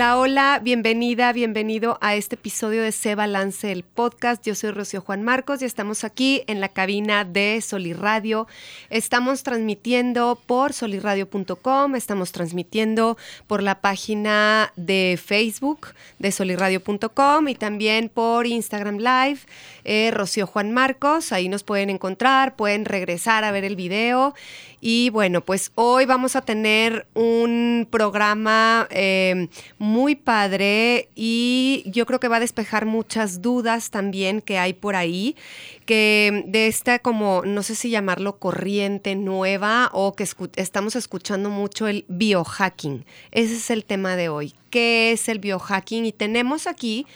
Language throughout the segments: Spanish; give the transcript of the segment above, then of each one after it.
Hola, hola, bienvenida, bienvenido a este episodio de Se Balance el podcast. Yo soy Rocío Juan Marcos y estamos aquí en la cabina de Solirradio. Estamos transmitiendo por solirradio.com, estamos transmitiendo por la página de Facebook de solirradio.com y también por Instagram Live, eh, Rocío Juan Marcos. Ahí nos pueden encontrar, pueden regresar a ver el video. Y bueno, pues hoy vamos a tener un programa eh, muy padre y yo creo que va a despejar muchas dudas también que hay por ahí, que de esta como, no sé si llamarlo corriente nueva o que estamos escuchando mucho el biohacking. Ese es el tema de hoy. ¿Qué es el biohacking? Y tenemos aquí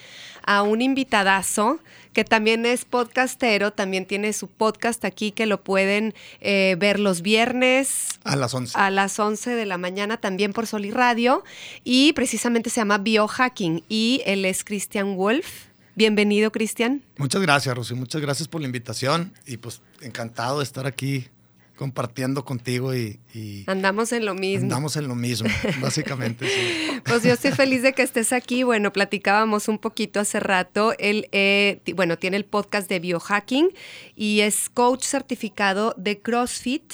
a un invitadazo que también es podcastero, también tiene su podcast aquí que lo pueden eh, ver los viernes. A las 11. A las 11 de la mañana también por Sol y Radio. Y precisamente se llama Biohacking y él es Christian Wolf. Bienvenido, Cristian. Muchas gracias, Rosy. Muchas gracias por la invitación y pues encantado de estar aquí compartiendo contigo y, y, andamos en lo mismo. Andamos en lo mismo, básicamente. sí. Pues yo estoy feliz de que estés aquí. Bueno, platicábamos un poquito hace rato. Él, eh, bueno, tiene el podcast de biohacking y es coach certificado de CrossFit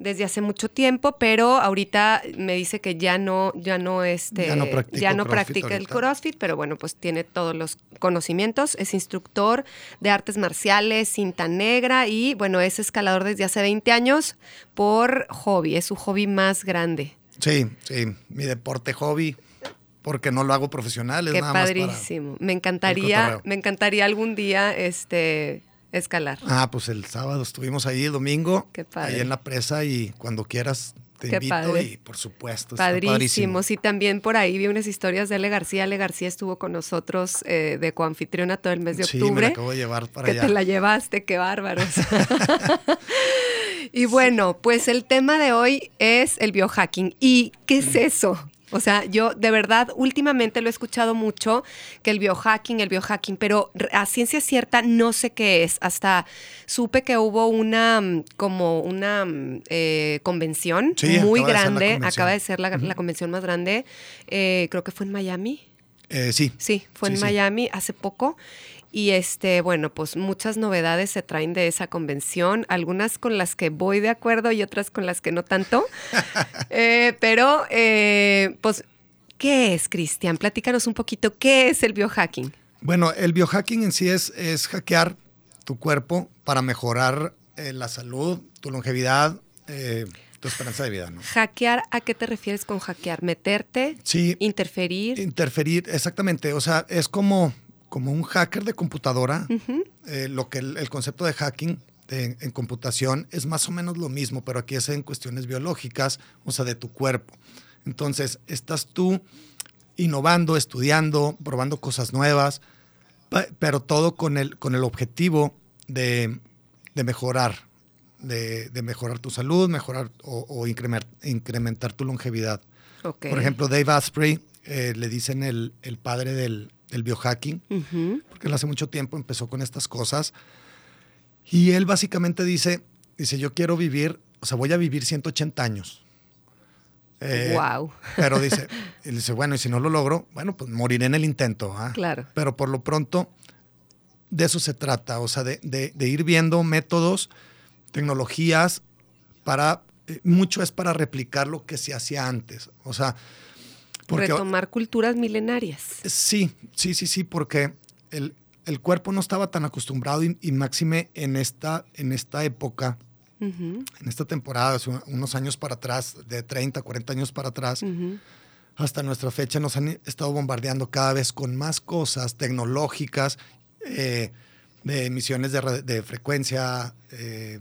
desde hace mucho tiempo, pero ahorita me dice que ya no, ya no, este, ya no, ya no practica el CrossFit, pero bueno, pues tiene todos los conocimientos, es instructor de artes marciales, cinta negra y bueno, es escalador desde hace 20 años por hobby, es su hobby más grande. Sí, sí, mi deporte hobby, porque no lo hago profesional, es Qué nada padrísimo. más para me encantaría, me encantaría algún día este escalar. Ah, pues el sábado estuvimos ahí, el domingo, Qué padre. ahí en la presa y cuando quieras te Qué invito padre. y por supuesto. Padrísimo. Padrísimo. Sí, también por ahí vi unas historias de Ale García. Ale García estuvo con nosotros eh, de coanfitriona todo el mes de Sí, octubre. me la acabo de llevar para que allá. te la llevaste, qué bárbaros. y bueno, pues el tema de hoy es el biohacking. ¿Y qué es eso? O sea, yo de verdad últimamente lo he escuchado mucho, que el biohacking, el biohacking, pero a ciencia cierta no sé qué es. Hasta supe que hubo una mm, como una mm, eh, convención Sí, muy acaba de grande, convención. acaba de ser la, la convención más grande, eh, creo que fue en Miami. Eh, sí. Sí, fue Sí, en sí. Miami hace poco. Y este, bueno, pues muchas novedades se traen de esa convención, algunas con las que voy de acuerdo y otras con las que no tanto. Eh, pero, eh, pues, ¿qué es, Cristian? Platícanos un poquito, ¿qué es el biohacking? Bueno, el biohacking en sí es, es hackear tu cuerpo para mejorar eh, la salud, tu longevidad, tu esperanza de vida, ¿no? ¿Hackear a qué te refieres con hackear? ¿Meterte? Sí, ¿Interferir? interferir, exactamente. O sea, es como, como un hacker de computadora. Eh, lo que el, el concepto de hacking de- en computación es más o menos lo mismo, pero aquí es en cuestiones biológicas, o sea, de tu cuerpo. Entonces, estás tú innovando, estudiando, probando cosas nuevas, pero todo con el, con el objetivo de, de mejorar, de, de mejorar tu salud, mejorar o, o incrementar, incrementar tu longevidad. Por ejemplo, Dave Asprey, eh, le dicen el, el padre del, del biohacking, porque él hace mucho tiempo empezó con estas cosas. Y él básicamente dice, dice, yo quiero vivir, o sea, voy a vivir 180 años. Eh, Wow. Pero dice, él dice, bueno, y si no lo logro, bueno, pues moriré en el intento. ¿ah? Claro. Pero por lo pronto, de eso se trata, o sea, de, de- de ir viendo métodos, tecnologías, para, eh, mucho es para replicar lo que se hacía antes. O sea, porque Retomar culturas milenarias. Sí, sí, sí, sí, porque el, el cuerpo no estaba tan acostumbrado y, y máxime en esta, en esta época, en esta temporada, hace unos años para atrás, de 30, 40 años para atrás, hasta nuestra fecha nos han estado bombardeando cada vez con más cosas tecnológicas, eh, de emisiones de, de frecuencia, eh,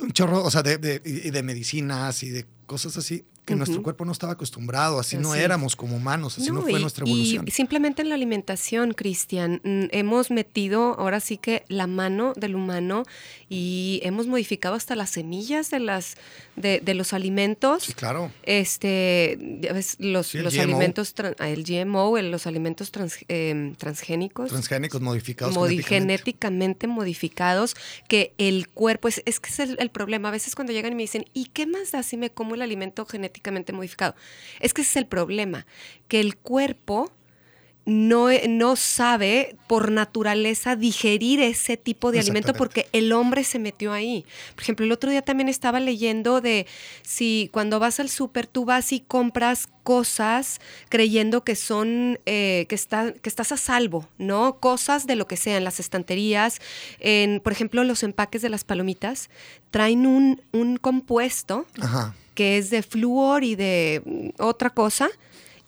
un chorro, o sea, de, de- y de medicinas y de cosas así que nuestro cuerpo no estaba acostumbrado, así, no éramos como humanos, así no, fue y- nuestra evolución. Y simplemente en la alimentación, Cristian, mm, hemos metido ahora sí que la mano del humano y hemos modificado hasta las semillas de las de, de los alimentos. sí, claro. Este, ya ves, los, Sí, los GMO. alimentos, ah, el GMO, el- los alimentos trans- em, transgénicos. Transgénicos modificados modi- genéticamente modificados, que el cuerpo, es, es que es el, el problema. A veces cuando llegan y me dicen, ¿y qué más da si me como el alimento genéticamente modificado? Es que ese es el problema, que el cuerpo no, e- no sabe por naturaleza digerir ese tipo de alimento porque el hombre se metió ahí. Por ejemplo, el otro día también estaba leyendo de si cuando vas al súper tú vas y compras cosas creyendo que son, eh, que, está- que estás a salvo, ¿no? Cosas de lo que sean, las estanterías, en, por ejemplo, los empaques de las palomitas, traen un, un compuesto Ajá. Que es de flúor y de mm, otra cosa,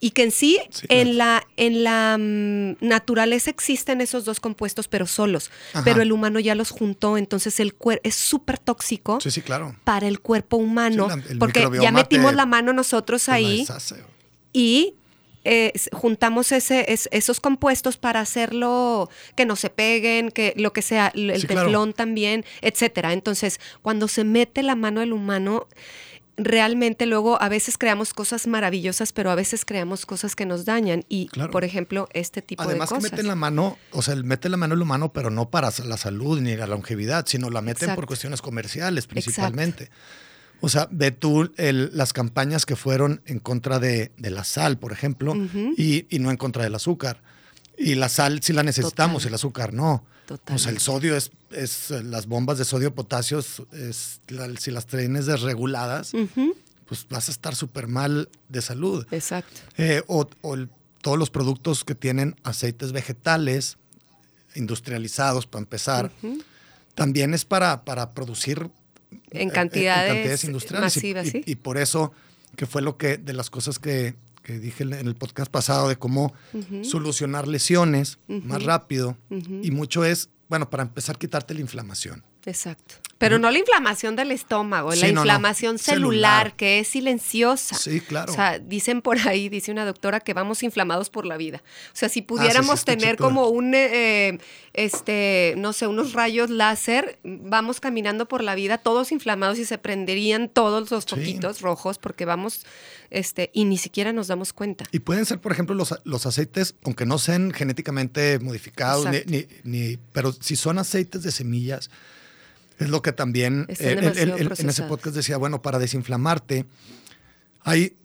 y que en sí, Sí, claro. en la, en la mm, naturaleza existen esos dos compuestos, pero solos. Ajá. Pero el humano ya los juntó, entonces el cuerpo es súper tóxico Sí, sí, claro. para el cuerpo humano, Sí, la- el porque ya metimos te- la mano nosotros ahí y eh, juntamos ese, es- esos compuestos para hacerlo que no se peguen, que lo que sea, el Sí, claro. teflón también, etcétera. Entonces, cuando se mete la mano del humano, realmente luego a veces creamos cosas maravillosas, pero a veces creamos cosas que nos dañan. Y, Claro. por ejemplo, este tipo Además de que cosas. meten la mano, o sea, mete la mano el humano, pero no para la salud ni la longevidad, sino la meten Exacto. por cuestiones comerciales principalmente. O sea, ve tú el- las campañas que fueron en contra de, de la sal, por ejemplo, y, y no en contra del azúcar. Y la sal sí la necesitamos, Total. el azúcar no. Sea, el sodio es, es eh, las bombas de sodio potasio, es, es la- si las tienes desreguladas, pues vas a estar súper mal de salud. Exacto. Eh, o o el- todos los productos que tienen aceites vegetales industrializados, para empezar, también es para, para producir eh, En cantidades, cantidades industriales. Y- masivas, y, sí. y por eso, que fue lo que, de las cosas que, que dije en el podcast pasado, de cómo solucionar lesiones más rápido. Y mucho es, bueno, para empezar, quitarte la inflamación. Exacto. Pero no la inflamación del estómago, Sí, la no, no. inflamación celular, Celular. que es silenciosa. Sí, claro. O sea, dicen por ahí, dice una doctora, que vamos inflamados por la vida. O sea, si pudiéramos Ah, está tener como un, eh, este, no sé, unos rayos láser, vamos caminando por la vida todos inflamados y se prenderían todos los Sí. foquitos rojos porque vamos, este, y ni siquiera nos damos cuenta. Y pueden ser, por ejemplo, los, los aceites, aunque no sean genéticamente modificados, ni, ni- ni- pero si son aceites de semillas, es lo que también él- él- en ese podcast decía, bueno, para desinflamarte, hay,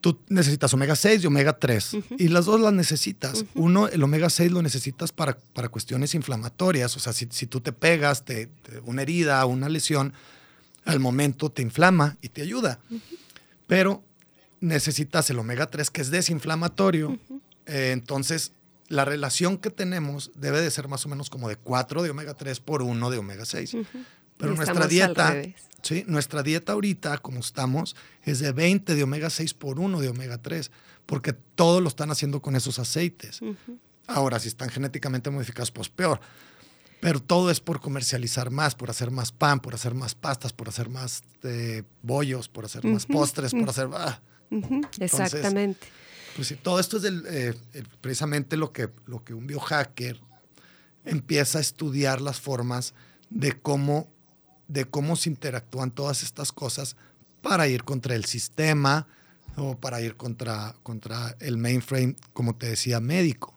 tú necesitas omega 6 y omega 3, y las dos las necesitas. Uno, el omega 6 lo necesitas para, para cuestiones inflamatorias, o sea, si, si tú te pegas, te, te- una herida, una lesión, al momento te inflama y te ayuda. Pero necesitas el omega 3 que es desinflamatorio. Eh, entonces, la relación que tenemos debe de ser más o menos como de 4 de omega 3 por 1 de omega 6. Pero Y nuestra dieta, sí, nuestra dieta ahorita, como estamos, es de 20 de omega 6 por 1 de omega 3, porque todo lo están haciendo con esos aceites. Ahora, si están genéticamente modificados, pues peor. Pero todo es por comercializar más, por hacer más pan, por hacer más pastas, por hacer más eh, bollos, por hacer más postres, por hacer... ah, Ujú, Exactamente. Pues sí, todo esto es eh, precisamente lo que, lo que un biohacker empieza a estudiar las formas de cómo, de cómo se interactúan todas estas cosas para ir contra el sistema o para ir contra, contra el mainframe, como te decía, médico.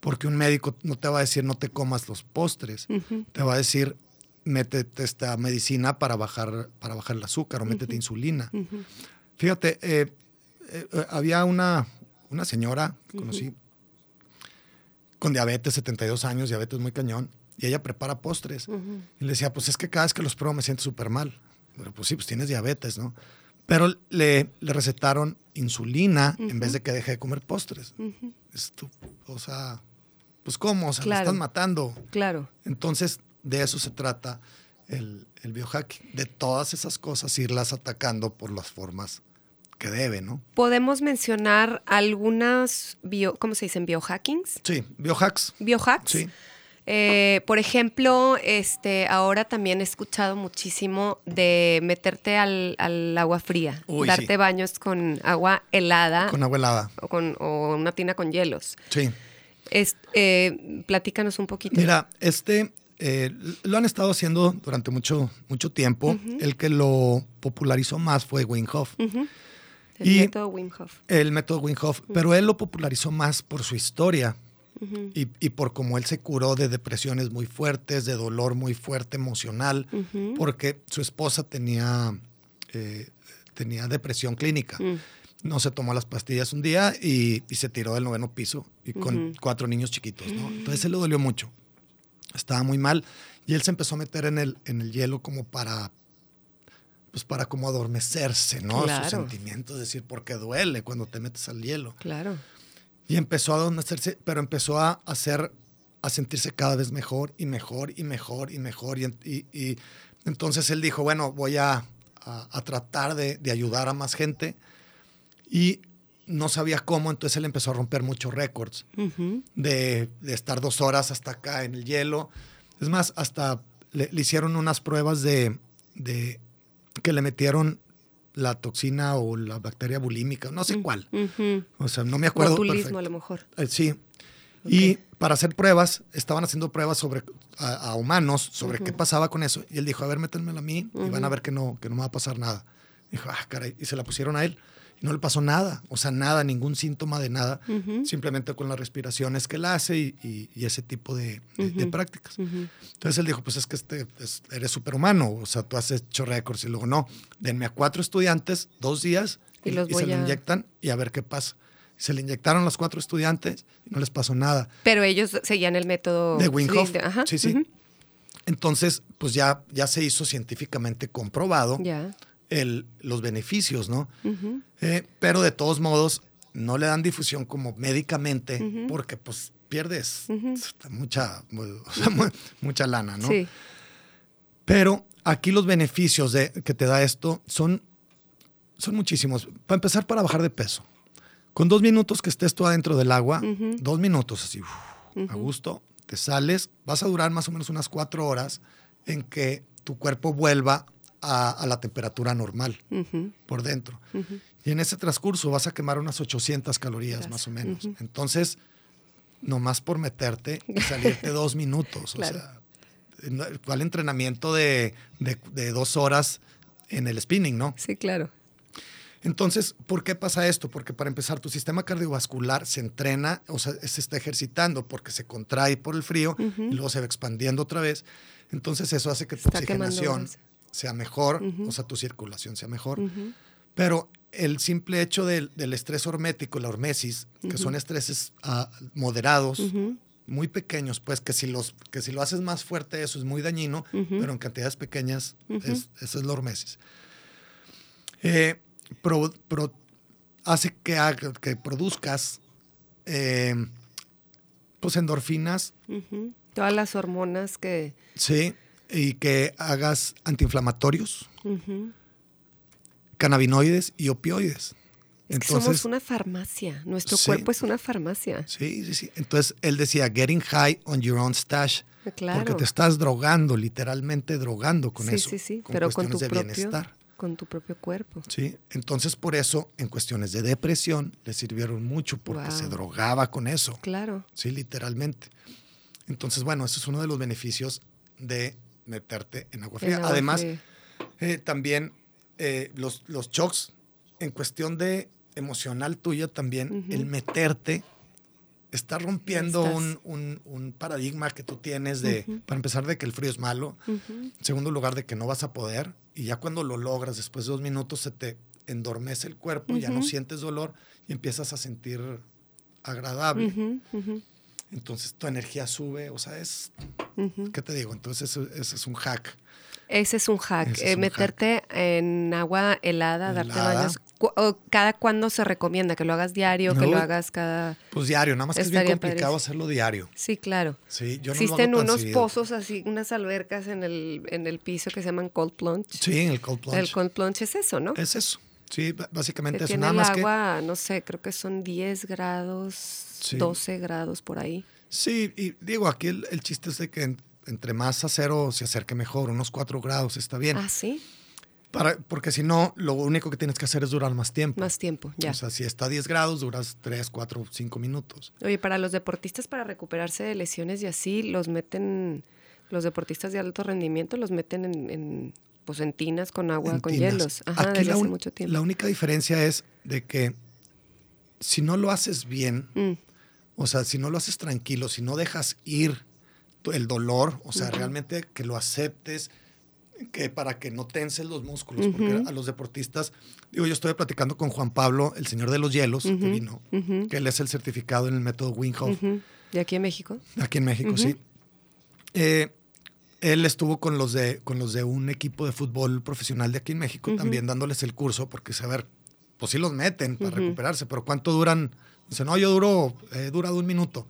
Porque un médico no te va a decir no te comas los postres, te va a decir métete esta medicina para bajar, para bajar el azúcar o métete insulina. Ujú. Fíjate, eh, eh, había una, una señora que conocí con diabetes, 72 años, diabetes muy cañón, y ella prepara postres. Y le decía, pues es que cada vez que los pruebo me siento súper mal. Pero pues sí, pues tienes diabetes, ¿no? Pero le, le recetaron insulina en vez de que deje de comer postres. Estu- o sea, pues ¿cómo? O sea, Claro. me están matando. Claro. Entonces, de eso se trata el, el biohacking, de todas esas cosas irlas atacando por las formas que debe, ¿no? Podemos mencionar algunas bio, ¿cómo se dicen? Biohackings. Sí, biohacks. Biohacks. Sí. Eh, por ejemplo, este, ahora también he escuchado muchísimo de meterte al, al agua fría, Uy, darte sí. baños con agua helada Con agua helada. o, con, o una tina con hielos. Sí. Es, eh, platícanos un poquito. Mira, este eh, lo han estado haciendo durante mucho, mucho tiempo. El que lo popularizó más fue Wim Hof. El y- método Wim Hof. El método Wim Hof, pero él lo popularizó más por su historia y, y por cómo él se curó de depresiones muy fuertes, de dolor muy fuerte emocional, porque su esposa tenía, eh, tenía depresión clínica. Mm. No se tomó las pastillas un día y, y se tiró del noveno piso y con cuatro niños chiquitos, ¿no? Entonces se le dolió mucho. Estaba muy mal y él se empezó a meter en el, en el hielo como para pues para como adormecerse, ¿no? Claro. Sus sentimientos, es decir, porque duele cuando te metes al hielo. Claro. Y empezó a adormecerse, pero empezó a hacer, a sentirse cada vez mejor y mejor y mejor y mejor. Y, y- y entonces él dijo, bueno, voy a, a- a tratar de, de ayudar a más gente. Y no sabía cómo, entonces él empezó a romper muchos récords de, de estar dos horas hasta acá en el hielo. Es más, hasta le, le hicieron unas pruebas de, de que le metieron la toxina o la bacteria bulímica, no sé cuál. Ujú. O sea, no me acuerdo. Botulismo, a lo mejor. Eh, sí. Y para hacer pruebas, estaban haciendo pruebas sobre a, a humanos sobre qué pasaba con eso. Y él dijo, a ver, métanmela a mí y van a ver que no, que no me va a pasar nada. Dijo, ah, caray. Y se la pusieron a él. Y no le pasó nada. O sea, nada, ningún síntoma de nada. Simplemente con las respiraciones que él hace y, y- y ese tipo de, de- de prácticas. Entonces él dijo, pues es que este, es- eres superhumano. O sea, tú has hecho récords. Y luego, no, denme a cuatro estudiantes, dos días, Y los se voy le a- inyectan y a ver qué pasa. Se le inyectaron los cuatro estudiantes y no les pasó nada. Pero ellos seguían el método De Wim sí, Sí. Entonces, pues ya, ya se hizo científicamente comprobado Ya. El, los beneficios, ¿no? Eh, pero de todos modos, no le dan difusión como médicamente porque pues pierdes mucha, o sea, mu- mucha lana, ¿no? Sí. Pero aquí los beneficios de, que te da esto son, son muchísimos. Para empezar, para bajar de peso. Con dos minutos que estés tú adentro del agua, dos minutos así, uf, a gusto, te sales, vas a durar más o menos unas cuatro horas en que tu cuerpo vuelva a, a la temperatura normal por dentro. Y en ese transcurso vas a quemar unas 800 calorías más o menos. Entonces, nomás por meterte y salirte dos minutos. Claro. O sea, ¿cuál entrenamiento de, de- de dos horas en el spinning, no? Sí, claro. Entonces, ¿por qué pasa esto? Porque para empezar, tu sistema cardiovascular se entrena, o sea, se está ejercitando porque se contrae por el frío y luego se va expandiendo otra vez. Entonces, eso hace que tu Está oxigenación. Sea mejor, o sea, tu circulación sea mejor. Pero el simple hecho del, del estrés hormético, la hormesis, que son estreses ah, moderados, muy pequeños, pues que si, los, que si lo haces más fuerte, eso es muy dañino, pero en cantidades pequeñas, es, eso es la hormesis. Eh, pro- pro- hace que, haga- que produzcas eh, pues endorfinas. Todas las hormonas que... sí, y que hagas antiinflamatorios, Ujú. cannabinoides y opioides. Es que somos una farmacia. Nuestro Sí. cuerpo es una farmacia. Sí, sí, sí. Entonces él decía, getting high on your own stash. Claro. Porque te estás drogando, literalmente drogando con sí, eso. sí, sí. con Pero con cuestiones tu, de propio, bienestar. con tu propio cuerpo. Sí, entonces por eso en cuestiones de depresión le sirvieron mucho porque se drogaba con eso. Claro. Sí, literalmente. Entonces, bueno, ese es uno de los beneficios de meterte en agua fría. En agua Además, fría. eh, también eh, los, los shocks, en cuestión de emocional tuya también, el meterte está rompiendo un- un paradigma que tú tienes de, para empezar, de que el frío es malo, en segundo lugar, de que no vas a poder, y ya cuando lo logras, después de dos minutos, se te endormece el cuerpo, ya no sientes dolor y empiezas a sentir agradable. Entonces tu energía sube, o sea, es. ¿qué te digo? Entonces ese es un hack. Ese es un hack. Es eh, un meterte en agua helada, darte baños. Cu- ¿Cada cuándo se recomienda? ¿Que lo hagas diario? ¿Que lo hagas cada...? Pues diario, nada más que es bien complicado padrísimo. hacerlo diario. Sí, claro. Sí, yo no Existen lo hago tan unos seguido. pozos así, unas albercas en el, en el piso que se llaman cold plunge. Sí, en el cold plunge. El cold plunge es eso, ¿no? Es eso. Sí, básicamente que eso. tiene Nada el más agua, no sé, creo que son 10 grados, Sí. 12 grados por ahí. Sí, y digo, aquí el, el chiste es de que en- entre más a cero se acerque mejor, unos 4 grados está bien. Ah, sí, Para, porque si no, lo único que tienes que hacer es durar más tiempo. más tiempo, ya. O sea, si está a 10 grados, duras 3, 4, 5 minutos. Oye, para los deportistas, para recuperarse de lesiones y así, los meten, los deportistas de alto rendimiento los meten en, en, pues en tinas con agua, en con tinas. hielos. Ajá, Aquí desde la, hace mucho tiempo. la única diferencia es de que si no lo haces bien, Mm, o sea, si no lo haces tranquilo, si no dejas ir el dolor, o sea, realmente que lo aceptes, que para que no tenses los músculos, porque a los deportistas, digo, yo estoy platicando con Juan Pablo, el señor de los hielos, que vino, que él es el certificado en el método Ujú. ¿De aquí en México? aquí en México, sí. Eh, él estuvo con los, de, con los de un equipo de fútbol profesional de aquí en México, también dándoles el curso, porque a ver, pues sí los meten para recuperarse, pero ¿cuánto duran? Dice, no, yo duro, he durado un minuto.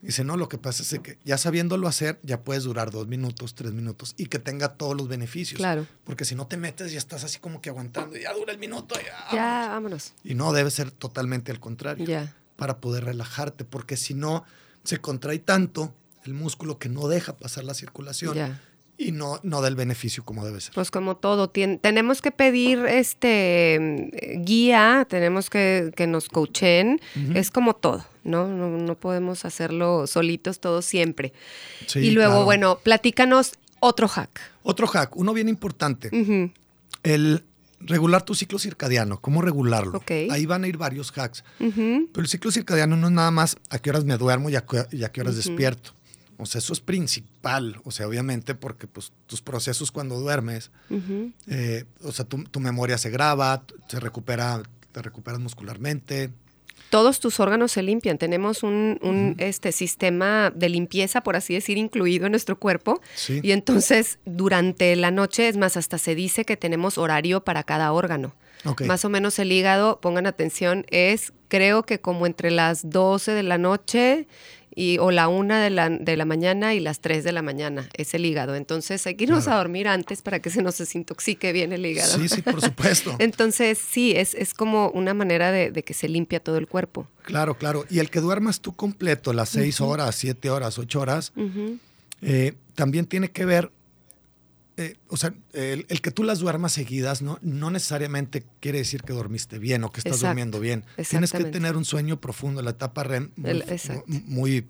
Dice, no, lo que pasa es que ya sabiéndolo hacer, ya puedes durar dos minutos, tres minutos y que tenga todos los beneficios. Claro. Porque si no te metes, ya estás así como que aguantando, ya dura el minuto. Ya, Ya, vámonos. Y no, debe ser totalmente al contrario. Ya. Para poder relajarte, porque si no, se contrae tanto el músculo que no deja pasar la circulación Ya. Y no, no da el beneficio como debe ser. Pues como todo, tien- tenemos que pedir este guía, tenemos que que nos coachen, es como todo, ¿no? ¿no? no podemos hacerlo solitos todos siempre. Sí, y luego, claro. bueno, platícanos otro hack. Otro hack, uno bien importante, el regular tu ciclo circadiano. ¿Cómo regularlo? Ahí van a ir varios hacks. Pero el ciclo circadiano no es nada más a qué horas me duermo y a qué, y a qué horas despierto. O sea, eso es principal. O sea, obviamente porque pues, tus procesos cuando duermes, eh, o sea, tu, tu memoria se graba, se recupera, te recuperas muscularmente. Todos tus órganos se limpian. Tenemos un, un, este sistema de limpieza, por así decir, incluido en nuestro cuerpo. Sí. Y entonces, durante la noche, es más, hasta se dice que tenemos horario para cada órgano. Ok. Más o menos el hígado, pongan atención, es creo que como entre las 12 de la noche y, o la 1 de la, de la mañana y las 3 de la mañana, es el hígado. Entonces hay que irnos Claro. a dormir antes para que se nos desintoxique bien el hígado. Sí, sí, por supuesto. Entonces sí, es, es como una manera de, de que se limpia todo el cuerpo. Claro, claro. Y el que duermas tú completo, las seis horas, siete horas, ocho horas, eh, también tiene que ver, eh, o sea, el, el que tú las duermas seguidas no, no necesariamente quiere decir que dormiste bien o que estás Exacto, durmiendo bien. Tienes que tener un sueño profundo, la etapa REM muy, El-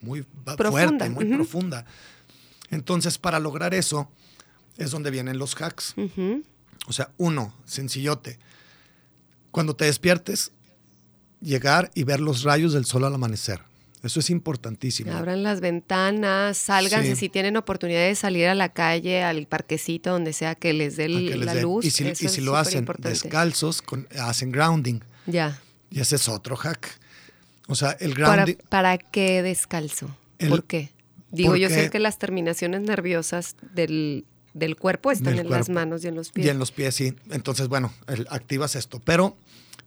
muy, Profunda, fuerte, muy profunda. Entonces, para lograr eso, es donde vienen los hacks. O sea, uno, sencillote. Cuando te despiertes, llegar y ver los rayos del sol al amanecer. Eso es importantísimo. Abran las ventanas, sálganse Sí. si tienen oportunidad de salir a la calle, al parquecito, donde sea que les dé que la luz. Y si, y lo hacen descalzos, con- hacen grounding. Ya. Y ese es otro hack. O sea, el ¿Para, grounding. ¿Para qué descalzo? El- ¿Por qué? Digo, yo sé que las terminaciones nerviosas del, del cuerpo están Del en las manos y en los pies. Y en los pies, sí. Entonces, bueno, el- activas esto. Pero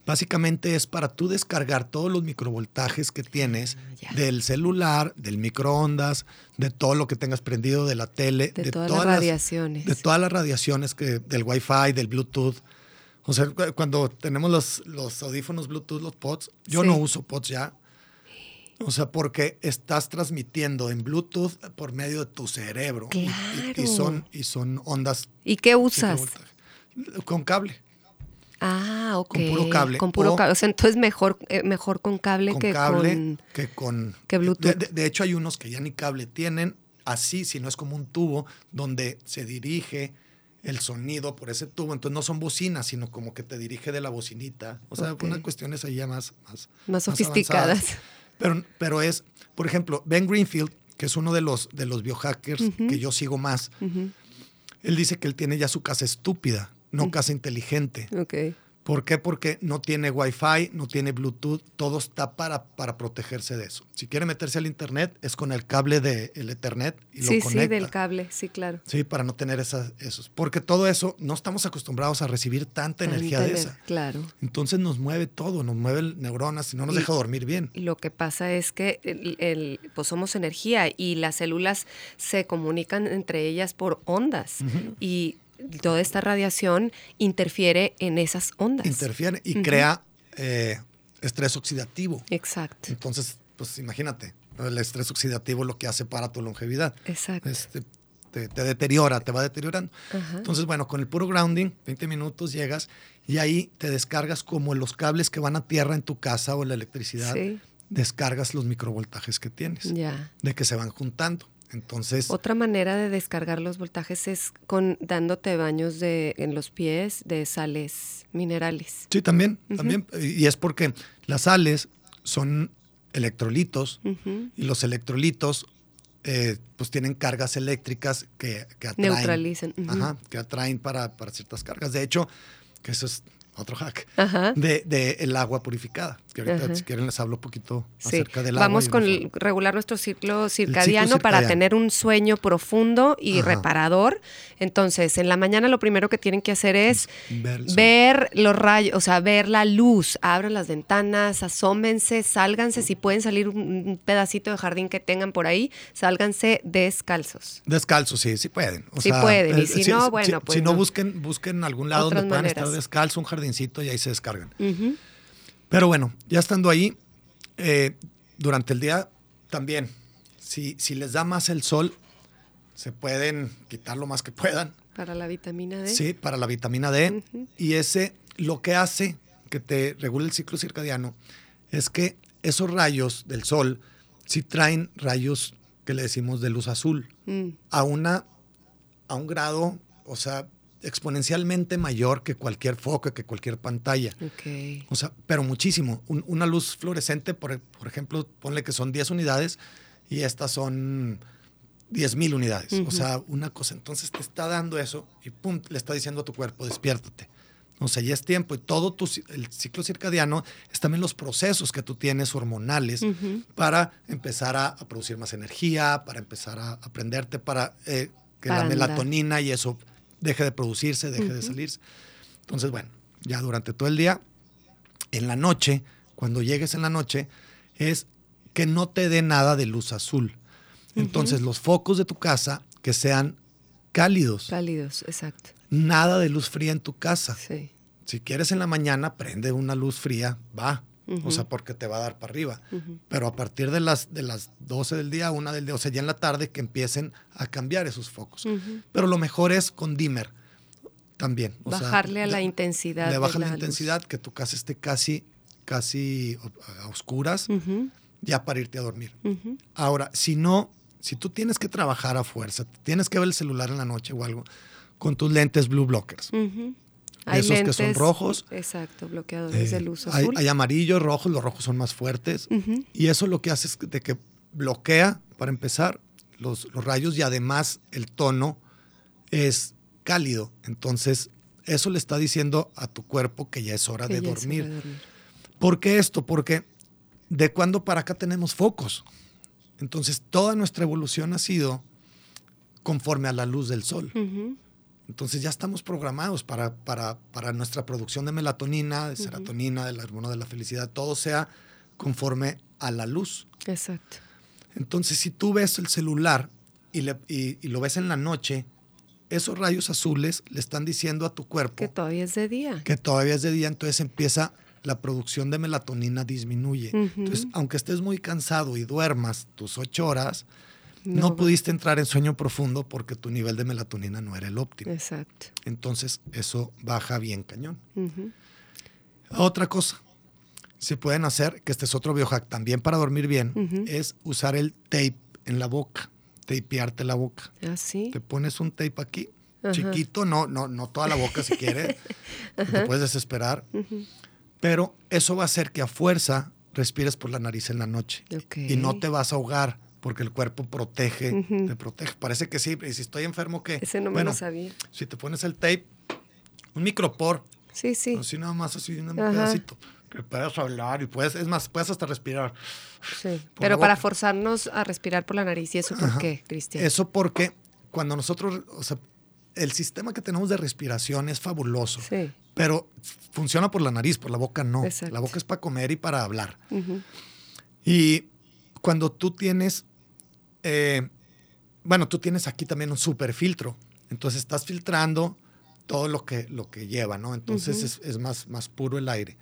básicamente es para tú descargar todos los microvoltajes que tienes Ah, del celular, del microondas, de todo lo que tengas prendido, de la tele, De todas las radiaciones. de todas las radiaciones que, del Wi-Fi, del Bluetooth. O sea, cu- cuando tenemos los, los audífonos Bluetooth, los pods, yo Sí. no uso pods ya. O sea, porque estás transmitiendo en Bluetooth por medio de tu cerebro. Y- y- Y, Claro. son, y son ondas ¿Y qué usas? con cable. Ah, ok. Con puro cable. Con puro O- cable. O sea, entonces mejor, eh, mejor con cable Con que cable con... que con... que Bluetooth. De, de- hecho, hay unos que ya ni cable tienen, así, si no es como un tubo donde se dirige el sonido por ese tubo. Entonces no son bocinas, sino como que te dirige de la bocinita. O sea, Ok. unas cuestiones ahí ya más... Más, Más sofisticadas. Pero, pero es, por ejemplo, Ben Greenfield, que es uno de los, de los biohackers que yo sigo más, él dice que él tiene ya su casa estúpida, no casa inteligente. Ok. ¿Por qué? Porque no tiene Wi-Fi, no tiene Bluetooth, todo está para, para protegerse de eso. Si quiere meterse al Internet, es con el cable del Ethernet y Sí, lo conecta. sí, del cable, sí, claro. Sí, para no tener esas, esos. Porque todo eso, no estamos acostumbrados a recibir tanta energía de esa. Claro. Entonces nos mueve todo, nos mueve el neuronas y no nos Y- deja dormir bien. Lo que pasa es que el- el- pues somos energía y las células se comunican entre ellas por ondas y toda esta radiación interfiere en esas ondas. Interfiere y crea eh, estrés oxidativo. Exacto. Entonces, pues imagínate, El estrés oxidativo lo que hace para tu longevidad. Exacto. Este, te, te deteriora, te va deteriorando. Entonces, bueno, con el puro grounding, 20 minutos llegas y ahí te descargas como los cables que van a tierra en tu casa o la electricidad. Sí. Descargas los microvoltajes que tienes, Ya. de que se van juntando. Entonces, Otra manera de descargar los voltajes es con dándote baños de, en los pies de sales minerales. sí, también, también. Y es porque las sales son electrolitos Ujú. y los electrolitos eh, pues tienen cargas eléctricas que, que atraen. Neutralizan. Ajá, que atraen para, para ciertas cargas. De hecho, que eso es otro hack, de, de el agua purificada. Que ahorita, Ajá. si quieren, les hablo un poquito Sí. acerca del. Vamos con el- regular nuestro ciclo circadiano, para circadiano. tener un sueño profundo y Ajá. reparador. Entonces, en la mañana lo primero que tienen que hacer es Ver los rayos, o sea, ver la luz. Abran las ventanas, asómense, sálganse. Si pueden salir un, pedacito de jardín que tengan por ahí, sálganse descalzos. Descalzo, sí, sí pueden. O Sí sea, pueden, y eh, si no, bueno, si, pues Si no, no. busquen, busquen algún lado Otras donde puedan maneras. estar descalzo, un jardincito y ahí se descargan. Ujú. Pero bueno, ya estando ahí, eh, durante el día también, si, si les da más el sol, se pueden quitar lo más que puedan. Para la vitamina D. Sí, para la vitamina D. Y ese lo que hace que te regule el ciclo circadiano es que esos rayos del sol sí traen rayos que le decimos de luz azul Mm, a una a un grado, o sea, exponencialmente mayor que cualquier foco, que cualquier pantalla. ok. O sea, pero muchísimo. Un- una luz fluorescente, por, por ejemplo, ponle que son 10 unidades y estas son 10 mil unidades. O sea, una cosa. Entonces te está dando eso y pum, le está diciendo a tu cuerpo, despiértate. O sea, ya es tiempo y todo tu, el ciclo circadiano es también los procesos que tú tienes hormonales Ujú. para empezar a, a producir más energía, para empezar a aprenderte, para eh, que Para la andar. melatonina y eso deje de producirse, deje de salirse. Entonces, bueno, ya durante todo el día, en la noche, cuando llegues en la noche, es que no te dé nada de luz azul. Entonces, los focos de tu casa que sean cálidos, Cálidos, exacto. nada de luz fría en tu casa. Sí. Si quieres en la mañana, prende una luz fría, va. O Ujú. sea, porque te va a dar para arriba. Pero a partir de las, de las 12 del día, una del día, o sea, ya en la tarde, que empiecen a cambiar esos focos. Pero lo mejor es con dimmer también. o sea, Bajarle a la le- intensidad. Le de baja la, intensidad, que tu casa esté casi, casi a oscuras, ya para irte a dormir. Ahora, si no, si tú tienes que trabajar a fuerza, tienes que ver el celular en la noche o algo, con tus lentes blue blockers. Esos que son rojos. Exacto, bloqueadores Eh, de luz hay, azul. hay amarillos, rojos, los rojos son más fuertes. Y eso lo que hace es de que bloquea, para empezar, los, los rayos y además el tono es cálido. Entonces, eso le está diciendo a tu cuerpo que ya es hora de ya es hora dormir. de dormir. ¿Por qué esto? Porque de cuándo para acá tenemos focos. Entonces, toda nuestra evolución ha sido conforme a la luz del sol. Entonces ya estamos programados para, para, para nuestra producción de melatonina, de serotonina, del hormona de la felicidad, todo sea conforme a la luz. Exacto. Entonces, si tú ves el celular y, le- y- y lo ves en la noche, esos rayos azules le están diciendo a tu cuerpo Que todavía es de día. que todavía es de día, entonces empieza la producción de melatonina disminuye. Entonces, aunque estés muy cansado y duermas tus ocho horas, no, No. pudiste entrar en sueño profundo porque tu nivel de melatonina no era el óptimo. Exacto. Entonces, eso baja bien cañón. Otra cosa, si pueden hacer, que este es otro biohack también para dormir bien, es usar el tape en la boca, tapearte la boca. Ah, sí. Te pones un tape aquí, Ajá. chiquito, no, no, no toda la boca si quieres, te puedes desesperar, pero eso va a hacer que a fuerza respires por la nariz en la noche y no te vas a ahogar porque el cuerpo protege, Ujú. te protege. Parece que sí, y si estoy enfermo, ¿qué? Ese no me bueno, lo sabía. si te pones el tape, un micropor, Sí, sí. así nada más, así un Ajá. pedacito, que puedas hablar y puedes, es más, puedes hasta respirar. sí. por Pero para forzarnos a respirar por la nariz. ¿Y eso por Ajá. qué, Cristian? Eso porque cuando nosotros, o sea, el sistema que tenemos de respiración es fabuloso, Sí. pero funciona por la nariz, por la boca no. Exacto. La boca es para comer y para hablar. Y cuando tú tienes, eh, bueno, tú tienes aquí también un super filtro, entonces estás filtrando todo lo que, lo que lleva, ¿no? Entonces es, es más, más puro el aire.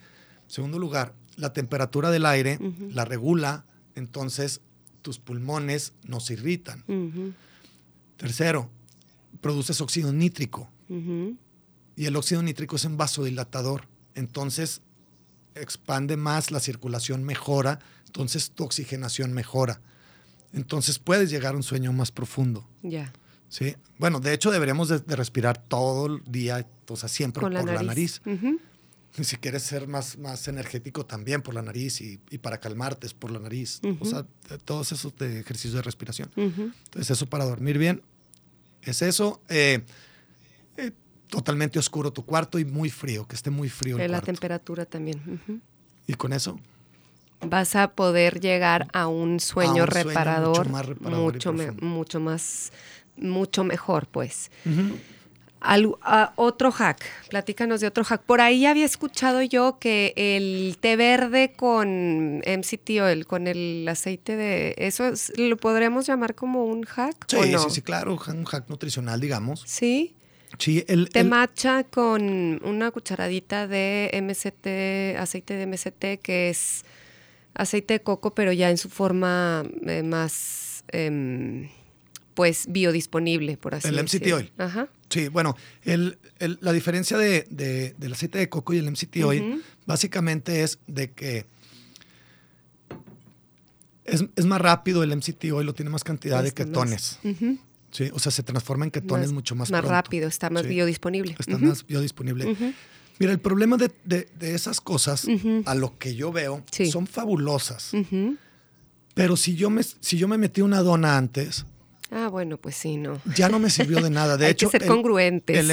Segundo lugar, la temperatura del aire la regula, entonces tus pulmones no se irritan. Tercero, produces óxido nítrico y el óxido nítrico es un vasodilatador. Entonces expande más, la circulación mejora, entonces tu oxigenación mejora. Entonces puedes llegar a un sueño más profundo. Ya. ¿sí? Bueno, de hecho deberíamos de, de respirar todo el día, o sea, siempre Con la por nariz. la nariz. Y si quieres ser más, más energético también por la nariz y, y para calmarte es por la nariz. O sea, todos esos de ejercicios de respiración. Ujú. Entonces eso para dormir bien es eso. Eh, eh, totalmente oscuro tu cuarto y muy frío, que esté muy frío el Eh, La cuarto. temperatura también. Y con eso, Vas a poder llegar a un sueño A un sueño reparador mucho más reparador mucho, me- profundo. mucho más, mucho mejor, pues. Al- otro hack, platícanos de otro hack. Por ahí había escuchado yo que el té verde con MCT oil, con el aceite de... ¿Eso es- lo podremos llamar como un hack sí, o no? sí, sí, claro, un hack nutricional, digamos. ¿Sí? Sí, el, Té el- matcha con una cucharadita de MCT, aceite de MCT, que es aceite de coco, pero ya en su forma eh, más, em, pues, biodisponible, por así El MCT decirlo. oil. Ajá. Sí, bueno, el- el- la diferencia de, de- del aceite de coco y el MCT oil Ujú. básicamente es de que es, es más rápido el MCT oil, lo tiene más cantidad de Este, más- ketones. Sí, o sea, se transforma en ketones Más- mucho más Más pronto. rápido, está más Sí, biodisponible. Está más biodisponible. Mira, el problema de, de- de esas cosas, a lo que yo veo, Sí. son fabulosas. Pero si yo, me, si yo me metí una dona antes, Ah, bueno, pues sí, no. ya no me sirvió de nada. De Hay hecho, que ser el-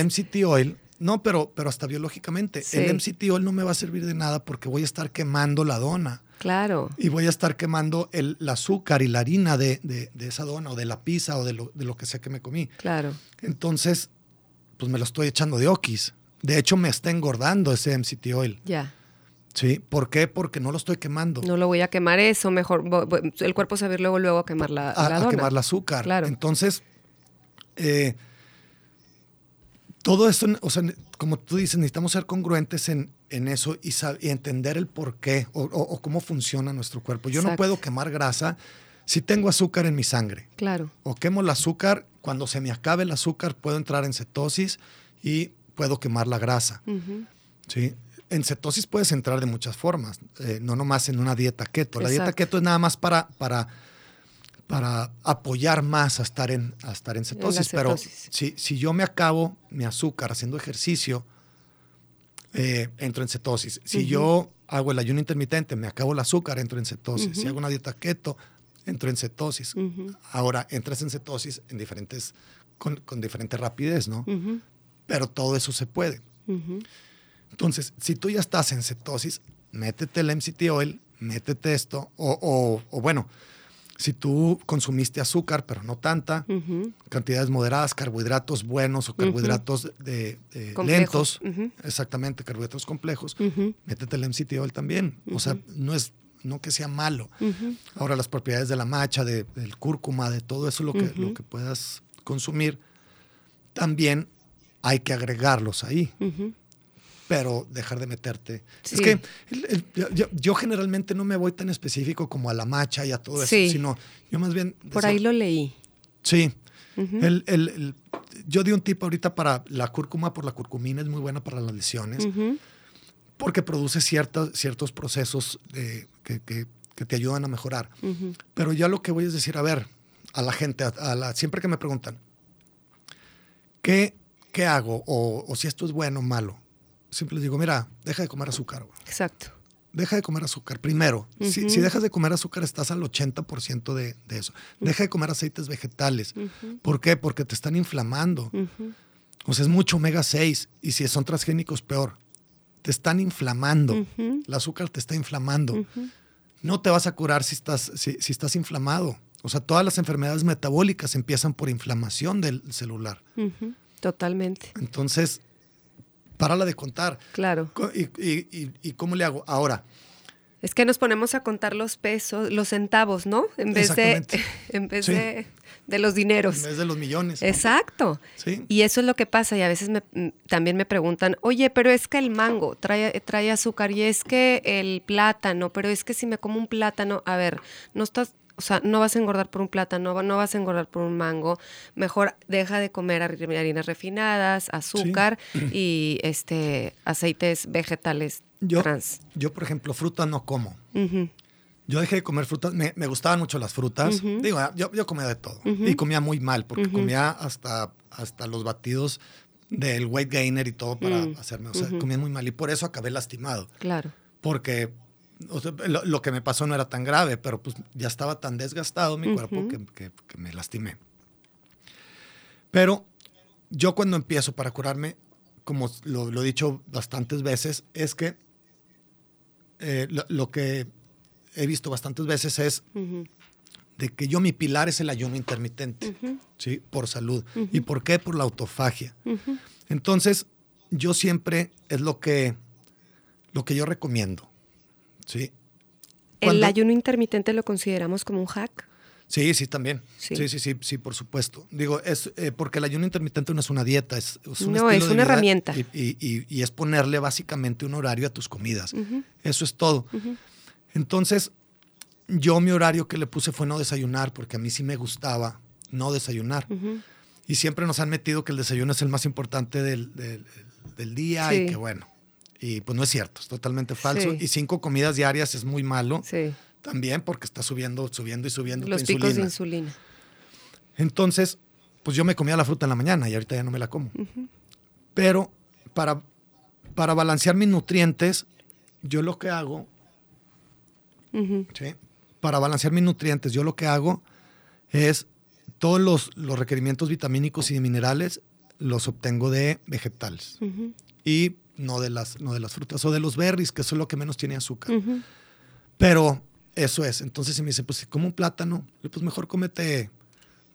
MCT oil, no, pero, pero hasta biológicamente, Sí. el MCT oil no me va a servir de nada porque voy a estar quemando la dona Claro. y voy a estar quemando el, el azúcar y la harina de, de- de esa dona o de la pizza o de lo, de lo que sea que me comí. Claro. Entonces, pues me lo estoy echando de okis. De hecho, me está engordando ese MCT oil. Ya. ¿Sí? ¿Por qué? Porque no lo estoy quemando. No lo voy a quemar eso, mejor el cuerpo se va a ir luego, luego a quemar la, a, la a quemar el azúcar. Claro. Entonces, eh, todo eso, o sea, como tú dices, necesitamos ser congruentes en, en eso y, y entender el por qué o, o- o cómo funciona nuestro cuerpo. Yo no puedo quemar grasa si tengo azúcar en mi sangre. Claro. O quemo el azúcar, cuando se me acabe el azúcar puedo entrar en cetosis y puedo quemar la grasa. ¿sí? En cetosis puedes entrar de muchas formas, eh, no nomás en una dieta keto. La dieta keto es nada más para, para, para apoyar más a estar en, a estar en cetosis. Pero si, si yo me acabo mi azúcar haciendo ejercicio, eh, entro en cetosis. Si yo hago el ayuno intermitente, me acabo el azúcar, entro en cetosis. Si hago una dieta keto, entro en cetosis. Ahora, entras en cetosis en diferentes, con, con diferente rapidez, ¿no? Pero todo eso se puede. Entonces, si tú ya estás en cetosis, métete el MCT oil, métete esto, o, o- o bueno, si tú consumiste azúcar, pero no tanta, cantidades moderadas, carbohidratos buenos o carbohidratos de, lentos, exactamente, carbohidratos complejos, métete el MCT oil también. O sea, no es no que sea malo. Ahora las propiedades de la macha, de- del cúrcuma, de todo eso lo que, lo que puedas consumir, también hay que agregarlos ahí pero dejar de meterte. Sí. Es que yo, generalmente no me voy tan específico como a la macha y a todo eso, Sí. sino yo más bien... Por decía- ahí lo leí. Sí. Ujú. El- el- el- yo di un tip ahorita para la cúrcuma por la curcumina, es muy buena para las lesiones, porque produce ciertas, ciertos procesos de- que, que- que te ayudan a mejorar. Pero ya lo que voy es decir, a ver, a la gente, a, a la, siempre que me preguntan, ¿qué, qué hago? O, o si esto es bueno o malo. Siempre les digo, mira, deja de comer azúcar. güey. Exacto. Deja de comer azúcar. Primero, si, si dejas de comer azúcar, estás al 80% de, de eso. Deja de comer aceites vegetales. ¿Por qué? Porque te están inflamando. O sea, es mucho omega 6. Y si son transgénicos, peor. Te están inflamando. El azúcar te está inflamando no te vas a curar si estás, si, si estás inflamado. O sea, todas las enfermedades metabólicas empiezan por inflamación del celular. Ujú. Totalmente. Entonces, párala de contar. Claro. ¿Y, y- y- y cómo le hago? Ahora, Es que nos ponemos a contar los pesos, los centavos, ¿no? En vez de, en vez Sí. de, de los dineros. en vez de los millones. Exacto. Sí. Y eso es lo que pasa. Y a veces me- también me preguntan, oye, pero es que el mango trae, trae azúcar y es que el plátano, pero es que si me como un plátano, a ver, no estás o sea, no vas a engordar por un plátano, no vas a engordar por un mango. Mejor deja de comer harinas refinadas, azúcar y este aceites vegetales yo, trans. Yo, por ejemplo, fruta no como. Yo dejé de comer frutas, me, gustaban mucho las frutas. Digo, yo, comía de todo. Y comía muy mal, porque comía hasta, hasta los batidos del weight gainer y todo para mm. hacerme. O sea, comía muy mal. Y por eso acabé lastimado. Claro. Porque lo, que me pasó no era tan grave, pero pues ya estaba tan desgastado mi cuerpo que, me lastimé. Pero yo cuando empiezo para curarme, como lo, he dicho bastantes veces, es que eh, lo, que he visto bastantes veces es de que yo mi pilar es el ayuno intermitente, ¿sí? Por salud. ¿Y por qué? Por la autofagia. Entonces, yo siempre es lo que, lo que yo recomiendo. ¿Sí? ¿El ayuno intermitente lo consideramos como un hack? Sí, sí, también. Sí, sí, sí, sí, por supuesto. Digo, es eh, porque el ayuno intermitente no es una dieta, es, un No, es una herramienta. Y, es ponerle básicamente un horario a tus comidas. Eso es todo. Entonces, yo mi horario que le puse fue no desayunar, porque a mí sí me gustaba no desayunar. Y siempre nos han metido que el desayuno es el más importante del, día y que bueno, y pues no es cierto, es totalmente falso. Y cinco comidas diarias es muy malo. Sí. También porque está subiendo, subiendo y subiendo Los picos de insulina. Entonces, pues yo me comía la fruta en la mañana y ahorita ya no me la como. Pero para, para balancear mis nutrientes, yo lo que hago, ¿sí? para balancear mis nutrientes, yo lo que hago es todos los, los requerimientos vitamínicos y de minerales los obtengo de vegetales. Y no de las, no de las frutas o de los berries, que eso es lo que menos tiene azúcar. Pero eso es. Entonces, si me dice, pues como un plátano, pues mejor cómete,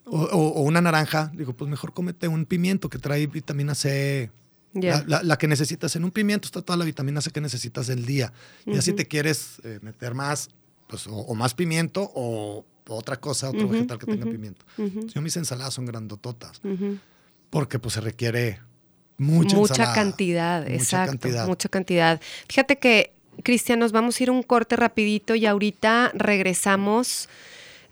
o, una naranja, digo, pues mejor cómete un pimiento que trae vitamina C. La, que necesitas en un pimiento está toda la vitamina C que necesitas del día. Y así te quieres eh, meter más, pues, o, más pimiento o otra cosa, otro vegetal que tenga pimiento. Yo mis ensaladas son grandototas. Porque pues se requiere Mucha, cantidad, exacto. Mucha cantidad. Fíjate que, Cristian, nos vamos a ir un corte rapidito y ahorita regresamos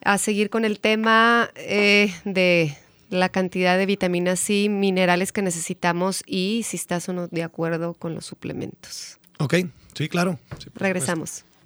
a seguir con el tema eh, de la cantidad de vitaminas C, minerales que necesitamos y si estás o no de acuerdo con los suplementos. Ok, sí, claro. Regresamos.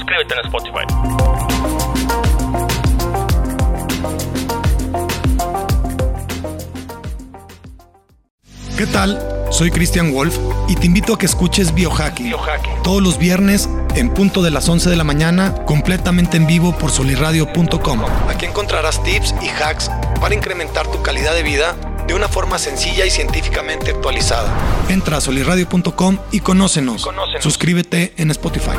suscríbete en Spotify. ¿Qué tal? Soy Christian Wolf y te invito a que escuches Biohacking, Biohacking. todos los viernes en punto de las 11 de la mañana, completamente en vivo por soliradio.com. Aquí encontrarás tips y hacks para incrementar tu calidad de vida de una forma sencilla y científicamente actualizada. Entra a soliradio.com y conócenos. conócenos. Suscríbete en Spotify.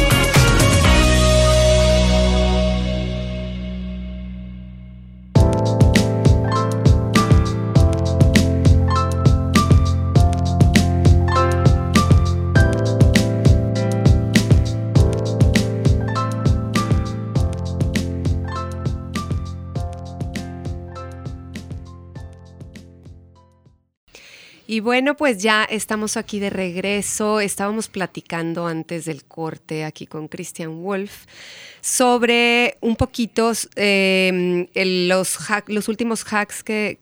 Y bueno, pues ya estamos aquí de regreso. Estábamos platicando antes del corte aquí con Christian Wolf sobre un poquito em, los, los últimos hacks que,